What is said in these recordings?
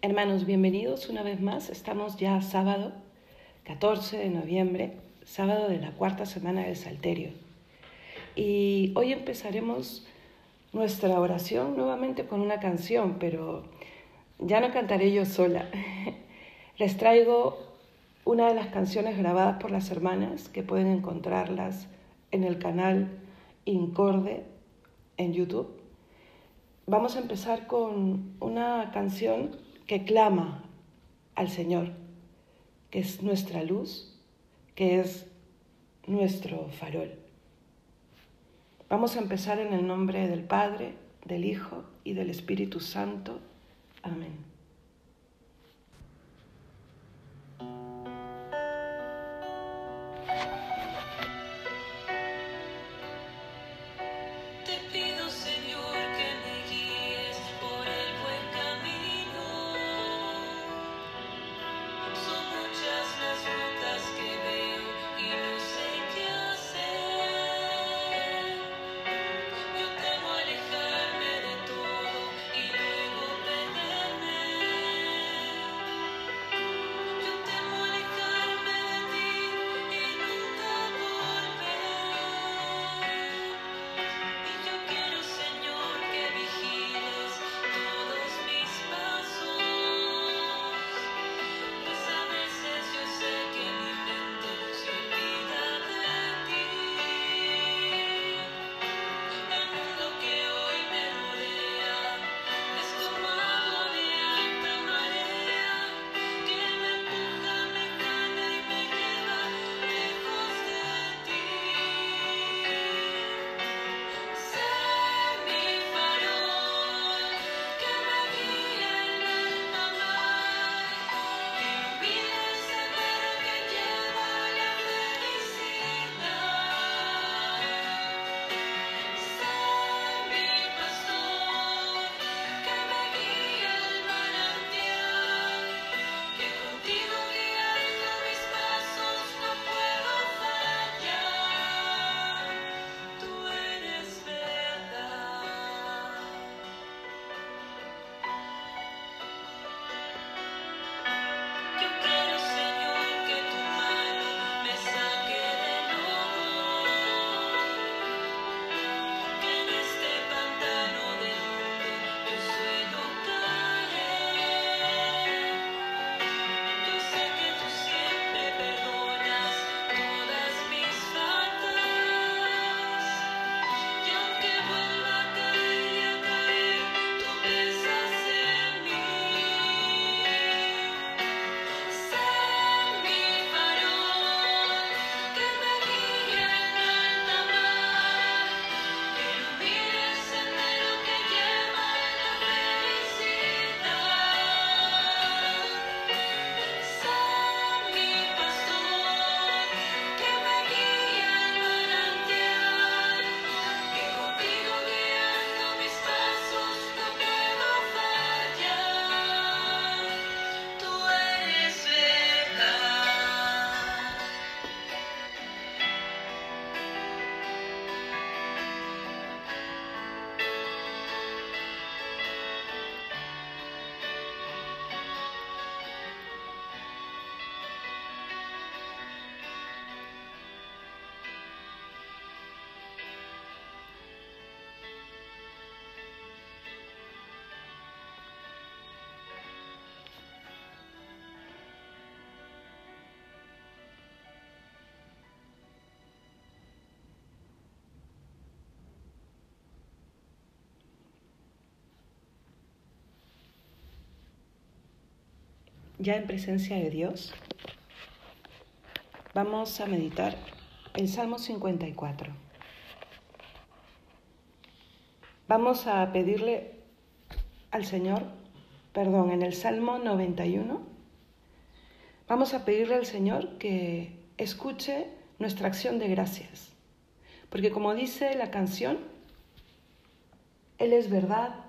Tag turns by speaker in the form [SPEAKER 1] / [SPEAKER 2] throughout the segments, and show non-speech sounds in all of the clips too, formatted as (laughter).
[SPEAKER 1] Hermanos, bienvenidos una vez más. Estamos ya sábado 14 de noviembre, sábado de la cuarta semana del Salterio. Y hoy empezaremos nuestra oración nuevamente con una canción, pero ya no cantaré yo sola. (laughs) Les traigo una de las canciones grabadas por las hermanas que pueden encontrarlas en el canal Incorde en YouTube. Vamos a empezar con una canción que clama al Señor, que es nuestra luz, que es nuestro farol. Vamos a empezar en el nombre del Padre, del Hijo y del Espíritu Santo. Amén. Ya en presencia de Dios, vamos a meditar el Salmo 54. Vamos a pedirle al Señor, perdón, en el Salmo 91, vamos a pedirle al Señor que escuche nuestra acción de gracias. Porque como dice la canción, Él es verdad,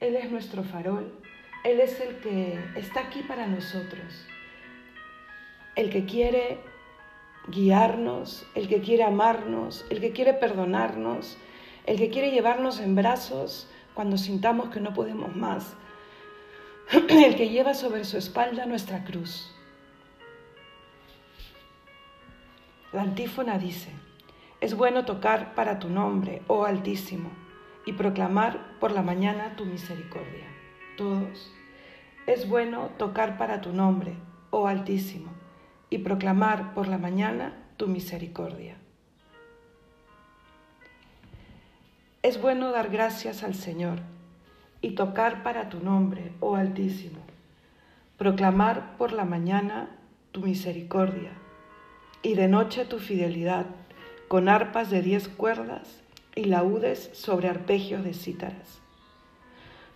[SPEAKER 1] Él es nuestro farol, él es el que está aquí para nosotros, el que quiere guiarnos, el que quiere amarnos, el que quiere perdonarnos, el que quiere llevarnos en brazos cuando sintamos que no podemos más. (clears throat)
[SPEAKER 2] el que lleva sobre su espalda nuestra cruz. La antífona dice, es bueno tocar para tu nombre, oh Altísimo, y proclamar por la mañana tu misericordia. Todos. Es bueno tocar para tu nombre, oh Altísimo, y proclamar por la mañana tu misericordia. Es bueno dar gracias al Señor y tocar para tu nombre, oh Altísimo, proclamar por la mañana tu misericordia y de noche tu fidelidad con arpas de diez cuerdas y laúdes sobre arpegios de cítaras.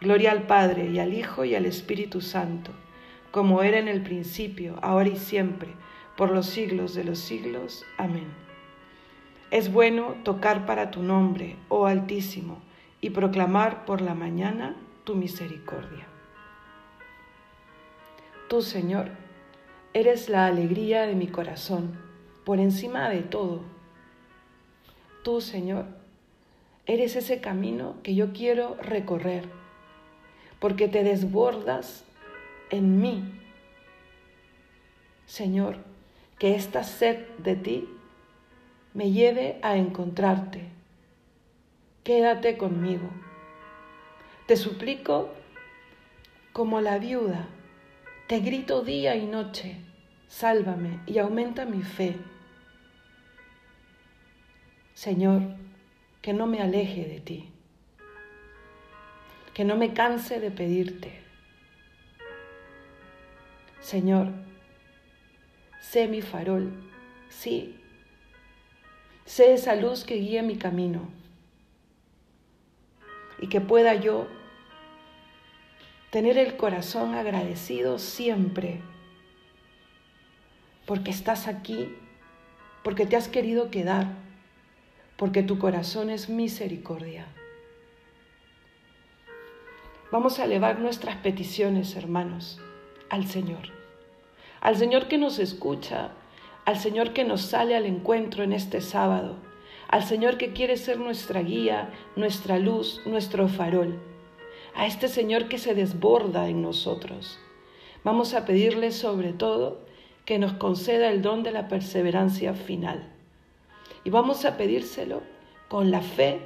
[SPEAKER 2] Gloria al Padre y al Hijo y al Espíritu Santo, como era en el principio, ahora y siempre, por los siglos de los siglos. Amén. Es bueno tocar para tu nombre, oh Altísimo, y proclamar por la mañana tu misericordia. Tú, Señor, Eres la alegría de mi corazón, por encima de todo. Tú, Señor, eres ese camino que yo quiero recorrer, porque te desbordas en mí. Señor, que esta sed de ti me lleve a encontrarte. Quédate conmigo. Te suplico como la viuda te grito día y noche, sálvame y aumenta mi fe. Señor, que no me aleje de ti, que no me canse de pedirte. Señor, sé mi farol, sí, sé esa luz que guíe mi camino y que pueda yo tener el corazón agradecido siempre, porque estás aquí, porque te has querido quedar, porque tu corazón es misericordia. Vamos a elevar nuestras peticiones, hermanos, al Señor, al Señor que nos escucha, al Señor que nos sale al encuentro en este sábado, al Señor que quiere ser nuestra guía, nuestra luz, nuestro farol a este Señor que se desborda en nosotros. Vamos a pedirle sobre todo que nos conceda el don de la perseverancia final. Y vamos a pedírselo con la fe,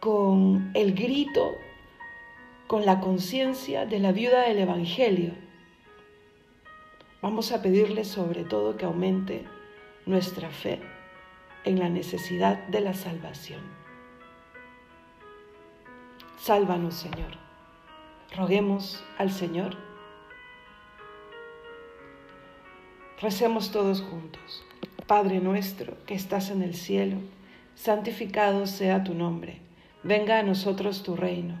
[SPEAKER 2] con el grito, con la conciencia de la viuda del Evangelio. Vamos a pedirle sobre todo que aumente nuestra fe en la necesidad de la salvación. Sálvanos, Señor. Roguemos al Señor. Recemos todos juntos. Padre nuestro que estás en el cielo, santificado sea tu nombre. Venga a nosotros tu reino.